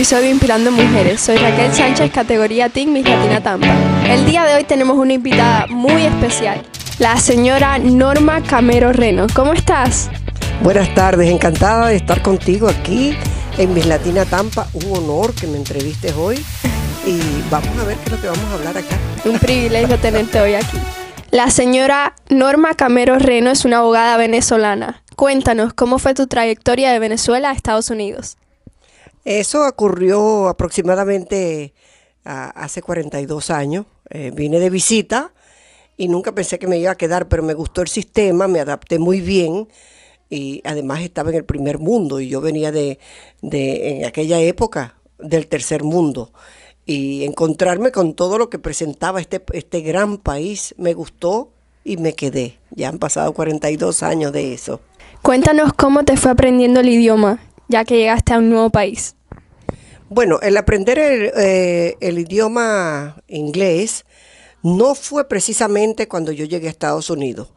episodio Inspirando Mujeres. Soy Raquel Sánchez, categoría TIC Miss Latina Tampa. El día de hoy tenemos una invitada muy especial, la señora Norma Camero Reno. ¿Cómo estás? Buenas tardes, encantada de estar contigo aquí en Miss Latina Tampa. Un honor que me entrevistes hoy y vamos a ver qué es lo que vamos a hablar acá. Un privilegio tenerte hoy aquí. La señora Norma Camero Reno es una abogada venezolana. Cuéntanos, ¿cómo fue tu trayectoria de Venezuela a Estados Unidos? Eso ocurrió aproximadamente ah, hace 42 años. Eh, vine de visita y nunca pensé que me iba a quedar, pero me gustó el sistema, me adapté muy bien y además estaba en el primer mundo y yo venía de, de en aquella época del tercer mundo y encontrarme con todo lo que presentaba este, este gran país me gustó y me quedé. Ya han pasado 42 años de eso. Cuéntanos cómo te fue aprendiendo el idioma, ya que llegaste a un nuevo país. Bueno, el aprender el, eh, el idioma inglés no fue precisamente cuando yo llegué a Estados Unidos.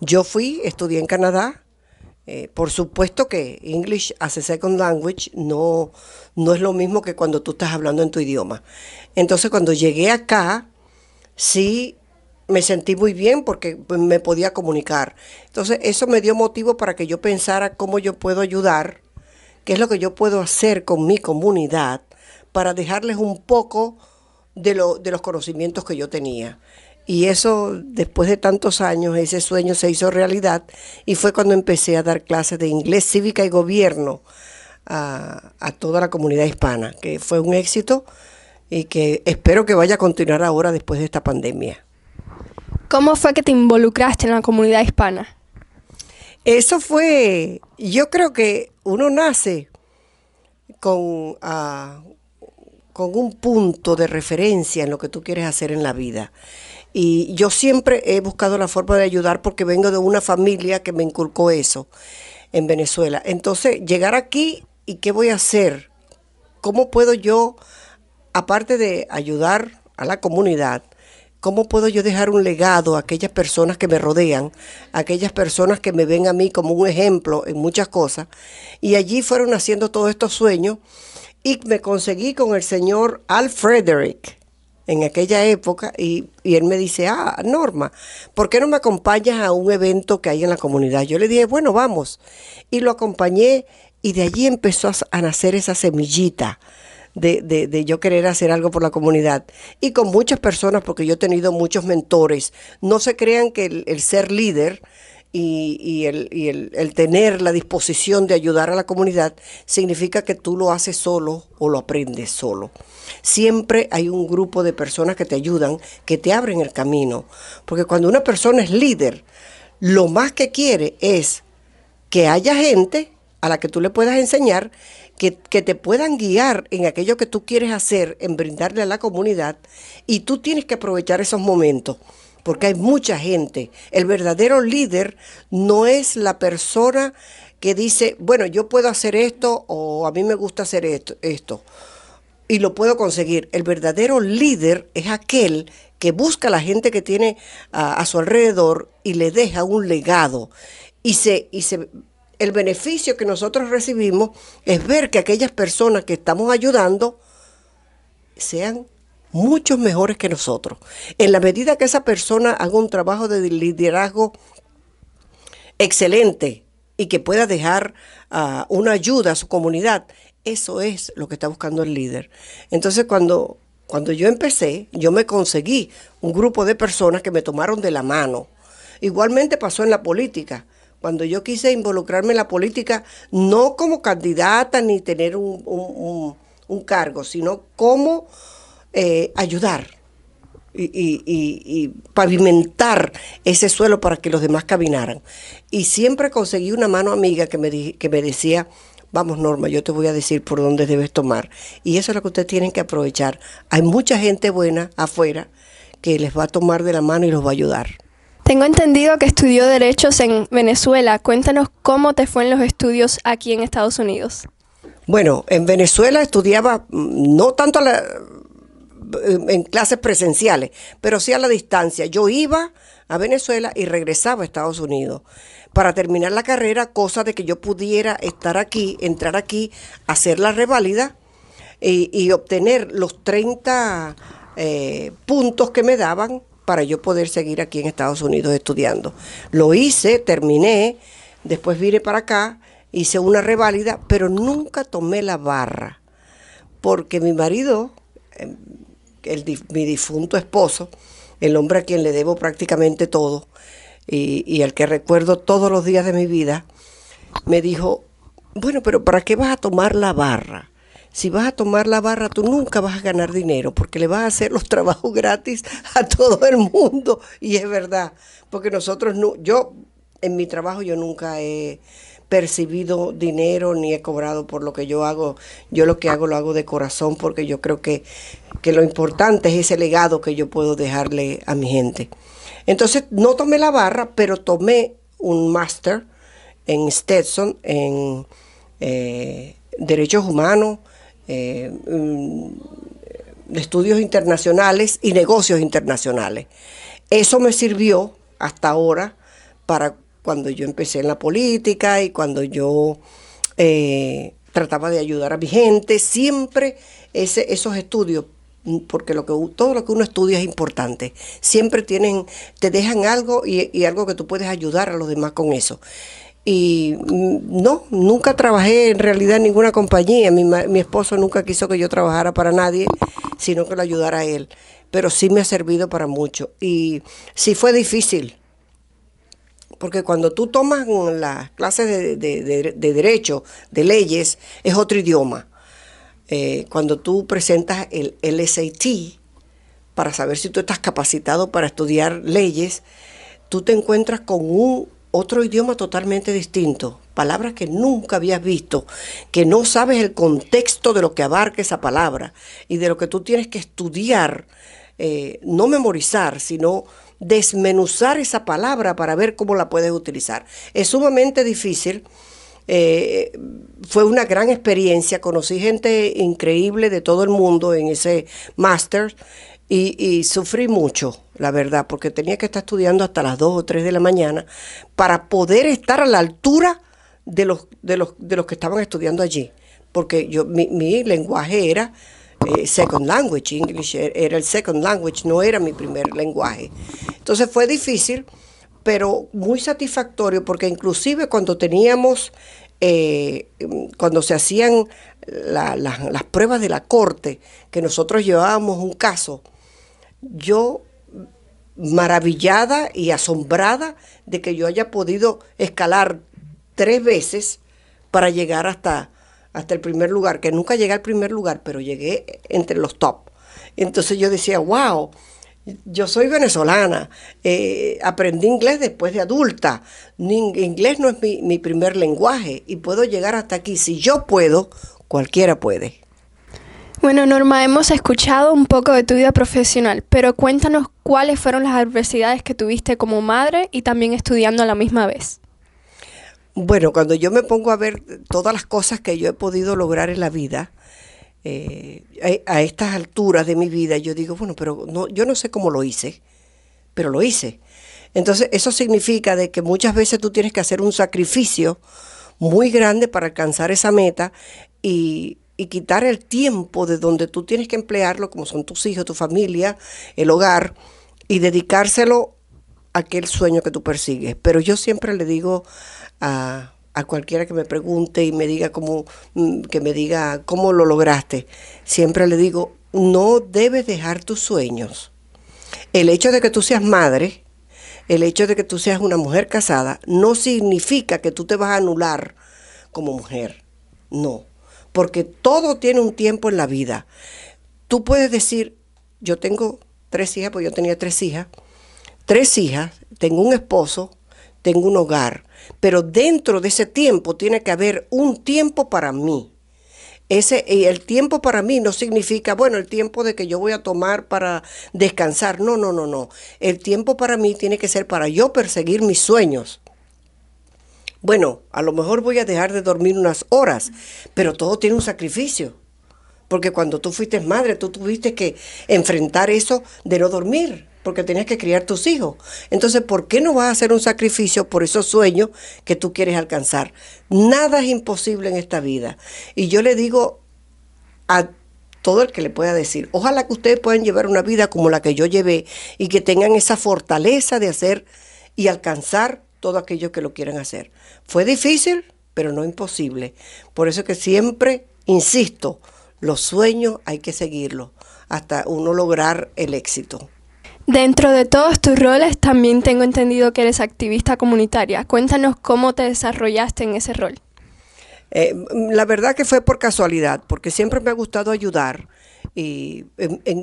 Yo fui, estudié en Canadá, eh, por supuesto que English as a second language no, no es lo mismo que cuando tú estás hablando en tu idioma. Entonces cuando llegué acá, sí me sentí muy bien porque me podía comunicar. Entonces eso me dio motivo para que yo pensara cómo yo puedo ayudar, qué es lo que yo puedo hacer con mi comunidad para dejarles un poco de, lo, de los conocimientos que yo tenía. Y eso, después de tantos años, ese sueño se hizo realidad y fue cuando empecé a dar clases de inglés, cívica y gobierno a, a toda la comunidad hispana, que fue un éxito y que espero que vaya a continuar ahora después de esta pandemia. ¿Cómo fue que te involucraste en la comunidad hispana? Eso fue, yo creo que uno nace con, ah, con un punto de referencia en lo que tú quieres hacer en la vida. Y yo siempre he buscado la forma de ayudar porque vengo de una familia que me inculcó eso en Venezuela. Entonces, llegar aquí y qué voy a hacer, cómo puedo yo, aparte de ayudar a la comunidad, ¿Cómo puedo yo dejar un legado a aquellas personas que me rodean, a aquellas personas que me ven a mí como un ejemplo en muchas cosas? Y allí fueron haciendo todos estos sueños y me conseguí con el señor Al Frederick en aquella época y, y, él me dice, ah, Norma, ¿por qué no me acompañas a un evento que hay en la comunidad? Yo le dije, bueno, vamos. Y lo acompañé y de allí empezó a nacer esa semillita de, de, de, yo querer hacer algo por la comunidad. Y con muchas personas, porque yo he tenido muchos mentores. No se crean que el, ser líder y, y, el, y el, el, tener la disposición de ayudar a la comunidad significa que tú lo haces solo o lo aprendes solo. Siempre hay un grupo de personas que te ayudan, que te abren el camino. Porque cuando una persona es líder, lo más que quiere es que haya gente a la que tú le puedas enseñar que, te puedan guiar en aquello que tú quieres hacer, en brindarle a la comunidad, y tú tienes que aprovechar esos momentos, porque hay mucha gente. El verdadero líder no es la persona que dice, bueno, yo puedo hacer esto o a mí me gusta hacer esto, esto y lo puedo conseguir. El verdadero líder es aquel que busca a la gente que tiene a, a su alrededor y le deja un legado. Y se, y se el beneficio que nosotros recibimos es ver que aquellas personas que estamos ayudando sean muchos mejores que nosotros. En la medida que esa persona haga un trabajo de liderazgo excelente y que pueda dejar uh, una ayuda a su comunidad, eso es lo que está buscando el líder. Entonces cuando, cuando yo empecé, yo me conseguí un grupo de personas que me tomaron de la mano. Igualmente pasó en la política cuando yo quise involucrarme en la política, no como candidata ni tener un, un, cargo, sino como eh, ayudar y, y, y, pavimentar ese suelo para que los demás caminaran. Y siempre conseguí una mano amiga que me, que me decía, vamos Norma, yo te voy a decir por dónde debes tomar. Y eso es lo que ustedes tienen que aprovechar. Hay mucha gente buena afuera que les va a tomar de la mano y los va a ayudar. Tengo entendido que estudió Derechos en Venezuela. Cuéntanos cómo te fue en los estudios aquí en Estados Unidos. Bueno, en Venezuela estudiaba no tanto la, en clases presenciales, pero sí a la distancia. Yo iba a Venezuela y regresaba a Estados Unidos para terminar la carrera, cosa de que yo pudiera estar aquí, entrar aquí, hacer la reválida y, obtener los 30 eh, puntos que me daban para yo poder seguir aquí en Estados Unidos estudiando. Lo hice, terminé, después vine para acá, hice una reválida, pero nunca tomé la barra, porque mi marido, em, mi difunto esposo, el hombre a quien le debo prácticamente todo y, y al que recuerdo todos los días de mi vida, me dijo, bueno, pero ¿para qué vas a tomar la barra? Si vas a tomar la barra, tú nunca vas a ganar dinero porque le vas a hacer los trabajos gratis a todo el mundo. Y es verdad, porque nosotros, no, yo en mi trabajo yo nunca he percibido dinero ni he cobrado por lo que yo hago. Yo lo que hago lo hago de corazón porque yo creo que, que lo importante es ese legado que yo puedo dejarle a mi gente. Entonces no tomé la barra, pero tomé un máster en Stetson, en eh, derechos humanos, eh, mm, estudios internacionales y negocios internacionales. Eso me sirvió hasta ahora para cuando yo empecé en la política y cuando yo eh, trataba de ayudar a mi gente, siempre esos estudios porque lo que todo lo que uno estudia es importante. Siempre tienen, te dejan algo y, algo que tú puedes ayudar a los demás con eso. Y no, nunca trabajé en realidad en ninguna compañía. Mi, mi esposo nunca quiso que yo trabajara para nadie, sino que lo ayudara a él. Pero sí me ha servido para mucho. Y sí fue difícil, porque cuando tú tomas las clases de, de, derecho, de leyes, es otro idioma. Eh, cuando tú presentas el LSAT para saber si tú estás capacitado para estudiar leyes, tú te encuentras con un otro idioma totalmente distinto, palabras que nunca habías visto, que no sabes el contexto de lo que abarca esa palabra y de lo que tú tienes que estudiar, eh, no memorizar, sino desmenuzar esa palabra para ver cómo la puedes utilizar. Es sumamente difícil. Eh, fue una gran experiencia, conocí gente increíble de todo el mundo en ese máster y, sufrí mucho, la verdad, porque tenía que estar estudiando hasta las 2 o 3 de la mañana para poder estar a la altura de los, de los, de los que estaban estudiando allí. Porque yo, mi, mi lenguaje era eh, second language, English e, era el second language, no era mi primer lenguaje. Entonces fue difícil, pero muy satisfactorio, porque inclusive cuando teníamos, eh, cuando se hacían las pruebas de la corte, que nosotros llevábamos un caso, yo maravillada y asombrada de que yo haya podido escalar tres veces para llegar hasta, hasta el primer lugar, que nunca llegué al primer lugar, pero llegué entre los top. Entonces yo decía, wow, yo soy venezolana, eh, aprendí inglés después de adulta, inglés no es mi, mi primer lenguaje y puedo llegar hasta aquí. Si yo puedo, cualquiera puede. Bueno, Norma, hemos escuchado un poco de tu vida profesional, pero cuéntanos cuáles fueron las adversidades que tuviste como madre y también estudiando a la misma vez. Bueno, cuando yo me pongo a ver todas las cosas que yo he podido lograr en la vida, eh, a, estas alturas de mi vida, yo digo, bueno, pero no, yo no sé cómo lo hice, pero lo hice. Entonces, eso significa de que muchas veces tú tienes que hacer un sacrificio muy grande para alcanzar esa meta y, y quitar el tiempo de donde tú tienes que emplearlo, como son tus hijos, tu familia, el hogar, y dedicárselo a aquel sueño que tú persigues. Pero yo siempre le digo a, cualquiera que me pregunte y me diga cómo, mm, que me diga cómo lo lograste, siempre le digo, no debes dejar tus sueños. El hecho de que tú seas madre, el hecho de que tú seas una mujer casada, no significa que tú te vas a anular como mujer. No porque todo tiene un tiempo en la vida. Tú puedes decir, yo tengo tres hijas, pues yo tenía tres hijas, tres hijas, tengo un esposo, tengo un hogar, pero dentro de ese tiempo tiene que haber un tiempo para mí. Ese, el tiempo para mí no significa, bueno, el tiempo de que yo voy a tomar para descansar. No, no, no, no. El tiempo para mí tiene que ser para yo perseguir mis sueños. Bueno, a lo mejor voy a dejar de dormir unas horas, pero todo tiene un sacrificio. Porque cuando tú fuiste madre, tú tuviste que enfrentar eso de no dormir, porque tenías que criar tus hijos. Entonces, ¿por qué no vas a hacer un sacrificio por esos sueños que tú quieres alcanzar? Nada es imposible en esta vida. Y yo le digo a todo el que le pueda decir. Ojalá que ustedes puedan llevar una vida como la que yo llevé y que tengan esa fortaleza de hacer y alcanzar todo aquello que lo quieran hacer. Fue difícil, pero no imposible. Por eso que siempre insisto, los sueños hay que seguirlos hasta uno lograr el éxito. Dentro de todos tus roles también tengo entendido que eres activista comunitaria. Cuéntanos cómo te desarrollaste en ese rol. Eh, la verdad que fue por casualidad, porque siempre me ha gustado ayudar y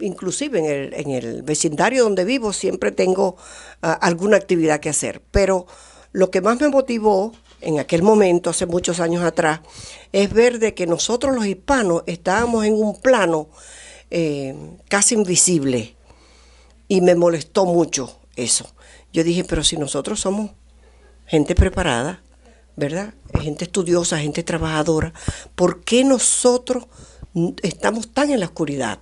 inclusive en el, en el, vecindario donde vivo siempre tengo ah, alguna actividad que hacer. Pero lo que más me motivó en aquel momento, hace muchos años atrás, es ver de que nosotros los hispanos estábamos en un plano eh, casi invisible y me molestó mucho eso. Yo dije, pero si nosotros somos gente preparada, ¿verdad? Gente estudiosa, gente trabajadora, ¿por qué nosotros estamos tan en la oscuridad?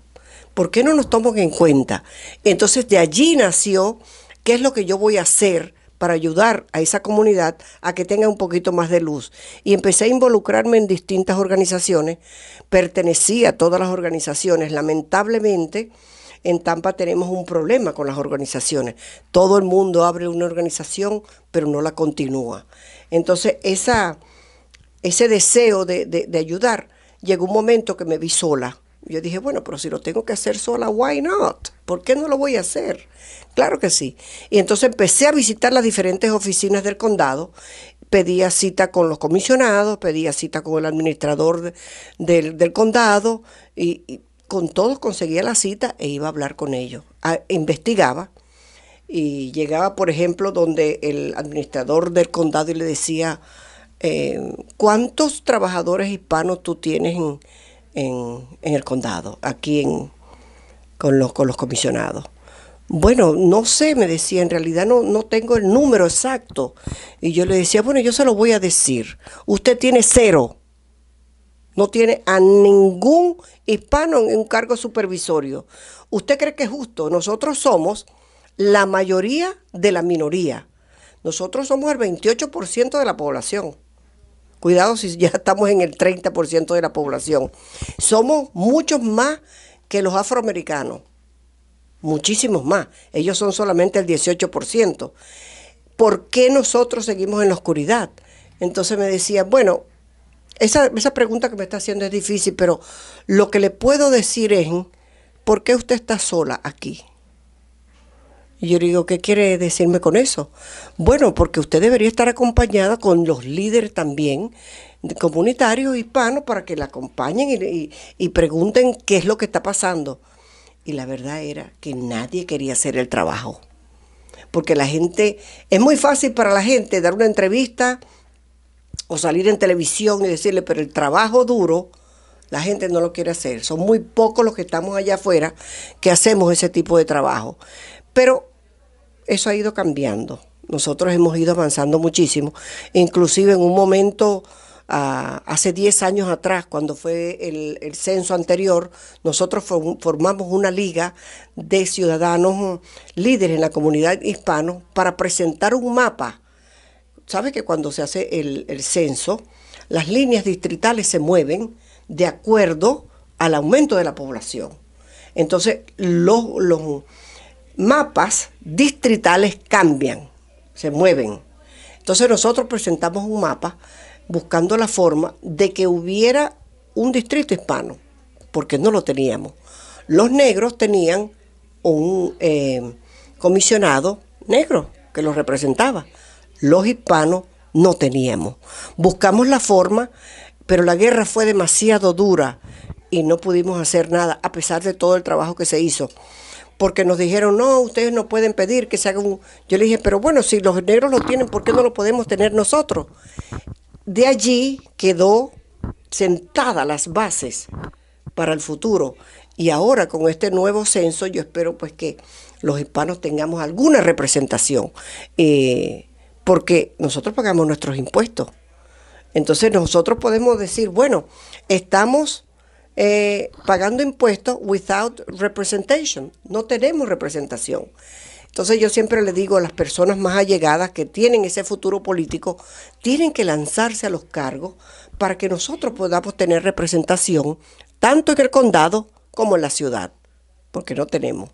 ¿Por qué no nos toman en cuenta? Entonces de allí nació qué es lo que yo voy a hacer para ayudar a esa comunidad a que tenga un poquito más de luz. Y empecé a involucrarme en distintas organizaciones, pertenecía a todas las organizaciones. Lamentablemente, en Tampa tenemos un problema con las organizaciones. Todo el mundo abre una organización, pero no la continúa. Entonces, ese deseo de, de ayudar, llegó un momento que me vi sola yo dije, bueno, pero si lo tengo que hacer sola, why not? ¿Por qué no lo voy a hacer? Claro que sí. Y entonces empecé a visitar las diferentes oficinas del condado, pedía cita con los comisionados, pedía cita con el administrador del, condado y, con todos conseguía la cita e iba a hablar con ellos. investigaba y llegaba, por ejemplo, donde el administrador del condado y le decía, eh, ¿cuántos trabajadores hispanos tú tienes en el condado, aquí en, con, los, con los comisionados. Bueno, no sé, me decía, en realidad no, no tengo el número exacto. Y yo le decía, bueno, yo se lo voy a decir. Usted tiene cero. No tiene a ningún hispano en un cargo supervisorio. ¿Usted cree que es justo? Nosotros somos la mayoría de la minoría. Nosotros somos el 28% de la población. Cuidado si ya estamos en el 30% de la población. Somos muchos más que los afroamericanos. Muchísimos más. Ellos son solamente el 18%. ¿Por qué nosotros seguimos en la oscuridad? Entonces me decía, bueno, esa, esa pregunta que me está haciendo es difícil, pero lo que le puedo decir es, ¿por qué usted está sola aquí? Y yo digo, ¿qué quiere decirme con eso? Bueno, porque usted debería estar acompañada con los líderes también comunitarios hispanos para que la acompañen y, y, pregunten qué es lo que está pasando. Y la verdad era que nadie quería hacer el trabajo. Porque la gente, es muy fácil para la gente dar una entrevista o salir en televisión y decirle, pero el trabajo duro, la gente no lo quiere hacer. Son muy pocos los que estamos allá afuera que hacemos ese tipo de trabajo. Pero eso ha ido cambiando. Nosotros hemos ido avanzando muchísimo. Inclusive en un momento, ah, hace 10 años atrás, cuando fue el, censo anterior, nosotros formamos una liga de ciudadanos líderes en la comunidad hispana para presentar un mapa. ¿Sabe que cuando se hace el, censo, las líneas distritales se mueven de acuerdo al aumento de la población? Entonces, los mapas distritales cambian, se mueven. Entonces nosotros presentamos un mapa buscando la forma de que hubiera un distrito hispano, porque no lo teníamos. Los negros tenían un eh, comisionado negro que los representaba. Los hispanos no teníamos. Buscamos la forma, pero la guerra fue demasiado dura y no pudimos hacer nada, a pesar de todo el trabajo que se hizo porque nos dijeron, no, ustedes no pueden pedir que se haga un... Yo le dije, pero bueno, si los negros lo tienen, ¿por qué no lo podemos tener nosotros? De allí quedó sentada las bases para el futuro. Y ahora con este nuevo censo yo espero pues que los hispanos tengamos alguna representación, eh, porque nosotros pagamos nuestros impuestos. Entonces nosotros podemos decir, bueno, estamos eh, pagando impuestos without representation. No tenemos representación. Entonces yo siempre le digo a las personas más allegadas que tienen ese futuro político, tienen que lanzarse a los cargos para que nosotros podamos tener representación tanto en el condado como en la ciudad, porque no tenemos.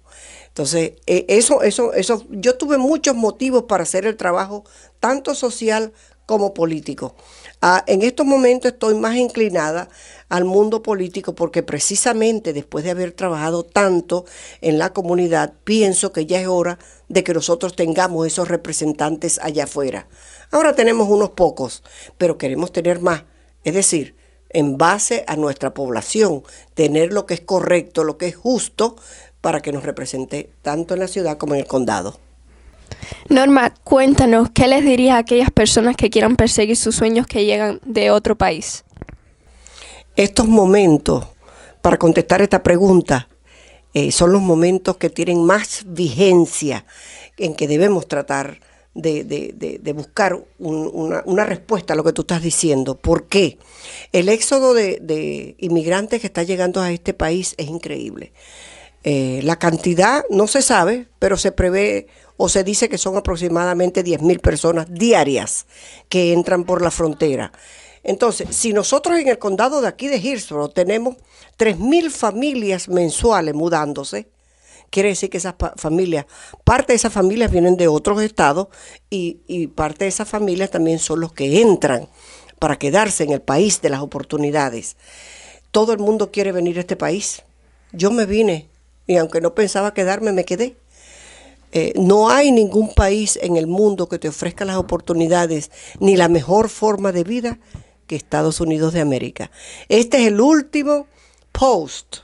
Entonces, eh, eso, eso, eso, yo tuve muchos motivos para hacer el trabajo, tanto social como político. Ah, en estos momentos estoy más inclinada al mundo político porque precisamente después de haber trabajado tanto en la comunidad, pienso que ya es hora de que nosotros tengamos esos representantes allá afuera. Ahora tenemos unos pocos, pero queremos tener más. Es decir, en base a nuestra población, tener lo que es correcto, lo que es justo, para que nos represente tanto en la ciudad como en el condado. Norma, cuéntanos, ¿qué les dirías a aquellas personas que quieran perseguir sus sueños que llegan de otro país? Estos momentos, para contestar esta pregunta, eh, son los momentos que tienen más vigencia, en que debemos tratar de, buscar una, respuesta a lo que tú estás diciendo. ¿Por qué? El éxodo de, inmigrantes que está llegando a este país es increíble. Eh, la cantidad no se sabe, pero se prevé o se dice que son aproximadamente 10.000 personas diarias que entran por la frontera. Entonces, si nosotros en el condado de aquí de Hillsborough tenemos 3.000 familias mensuales mudándose, quiere decir que esas familias, parte de esas familias vienen de otros estados y, y parte de esas familias también son los que entran para quedarse en el país de las oportunidades. Todo el mundo quiere venir a este país. Yo me vine y aunque no pensaba quedarme, me quedé. Eh, no hay ningún país en el mundo que te ofrezca las oportunidades ni la mejor forma de vida que Estados Unidos de América. Este es el último post,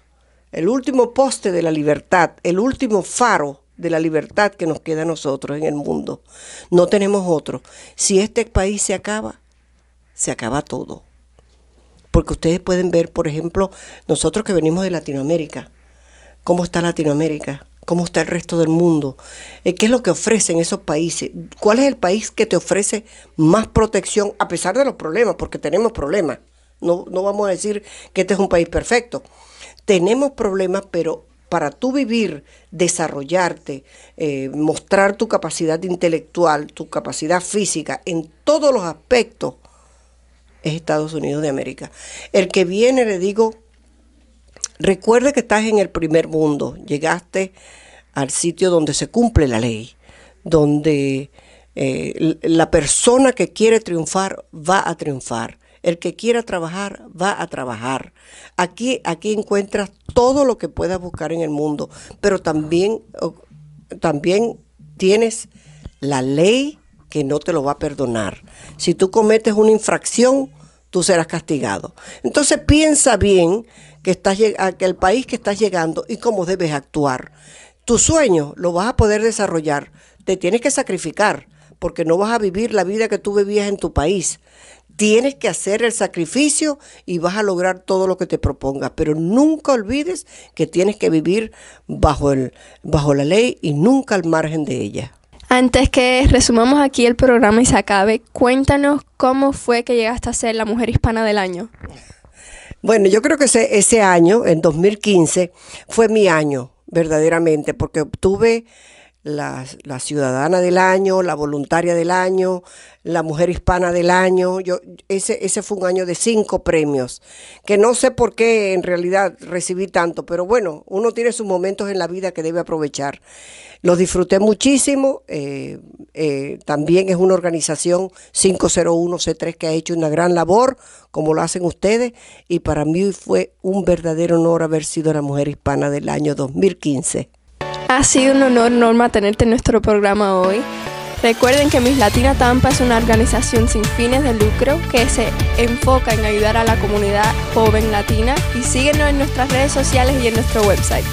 el último poste de la libertad, el último faro de la libertad que nos queda a nosotros en el mundo. No tenemos otro. Si este país se acaba, se acaba todo. Porque ustedes pueden ver, por ejemplo, nosotros que venimos de Latinoamérica, cómo está Latinoamérica, cómo está el resto del mundo, eh, qué es lo que ofrecen esos países, cuál es el país que te ofrece más protección a pesar de los problemas, porque tenemos problemas. No, no vamos a decir que este es un país perfecto. Tenemos problemas, pero para tú vivir, desarrollarte, eh, mostrar tu capacidad intelectual, tu capacidad física en todos los aspectos, es Estados Unidos de América. El que viene, le digo, Recuerde que estás en el primer mundo, llegaste al sitio donde se cumple la ley, donde eh, la persona que quiere triunfar va a triunfar. El que quiera trabajar va a trabajar. Aquí, aquí encuentras todo lo que puedas buscar en el mundo, pero también, también tienes la ley que no te lo va a perdonar. Si tú cometes una infracción, tú serás castigado. Entonces piensa bien que estás, país que estás llegando y cómo debes actuar. Tu sueño lo vas a poder desarrollar. Te tienes que sacrificar porque no vas a vivir la vida que tú vivías en tu país. Tienes que hacer el sacrificio y vas a lograr todo lo que te propongas, pero nunca olvides que tienes que vivir bajo, el, bajo la ley y nunca al margen de ella. Antes que resumamos aquí el programa y se acabe, cuéntanos cómo fue que llegaste a ser la mujer hispana del año. Bueno, yo creo que ese, ese año, en 2015, fue mi año, verdaderamente, porque obtuve la, la, ciudadana del año, la voluntaria del año, la mujer hispana del año. Yo, ese, ese fue un año de cinco premios, que no sé por qué en realidad recibí tanto, pero bueno, uno tiene sus momentos en la vida que debe aprovechar. Los disfruté muchísimo. Eh, eh, también es una organización 501C3 que ha hecho una gran labor, como lo hacen ustedes, y para mí fue un verdadero honor haber sido la mujer hispana del año 2015. Ha sido un honor, Norma, tenerte en nuestro programa hoy. Recuerden que Miss Latina Tampa es una organización sin fines de lucro que se enfoca en ayudar a la comunidad joven latina y síguenos en nuestras redes sociales y en nuestro website.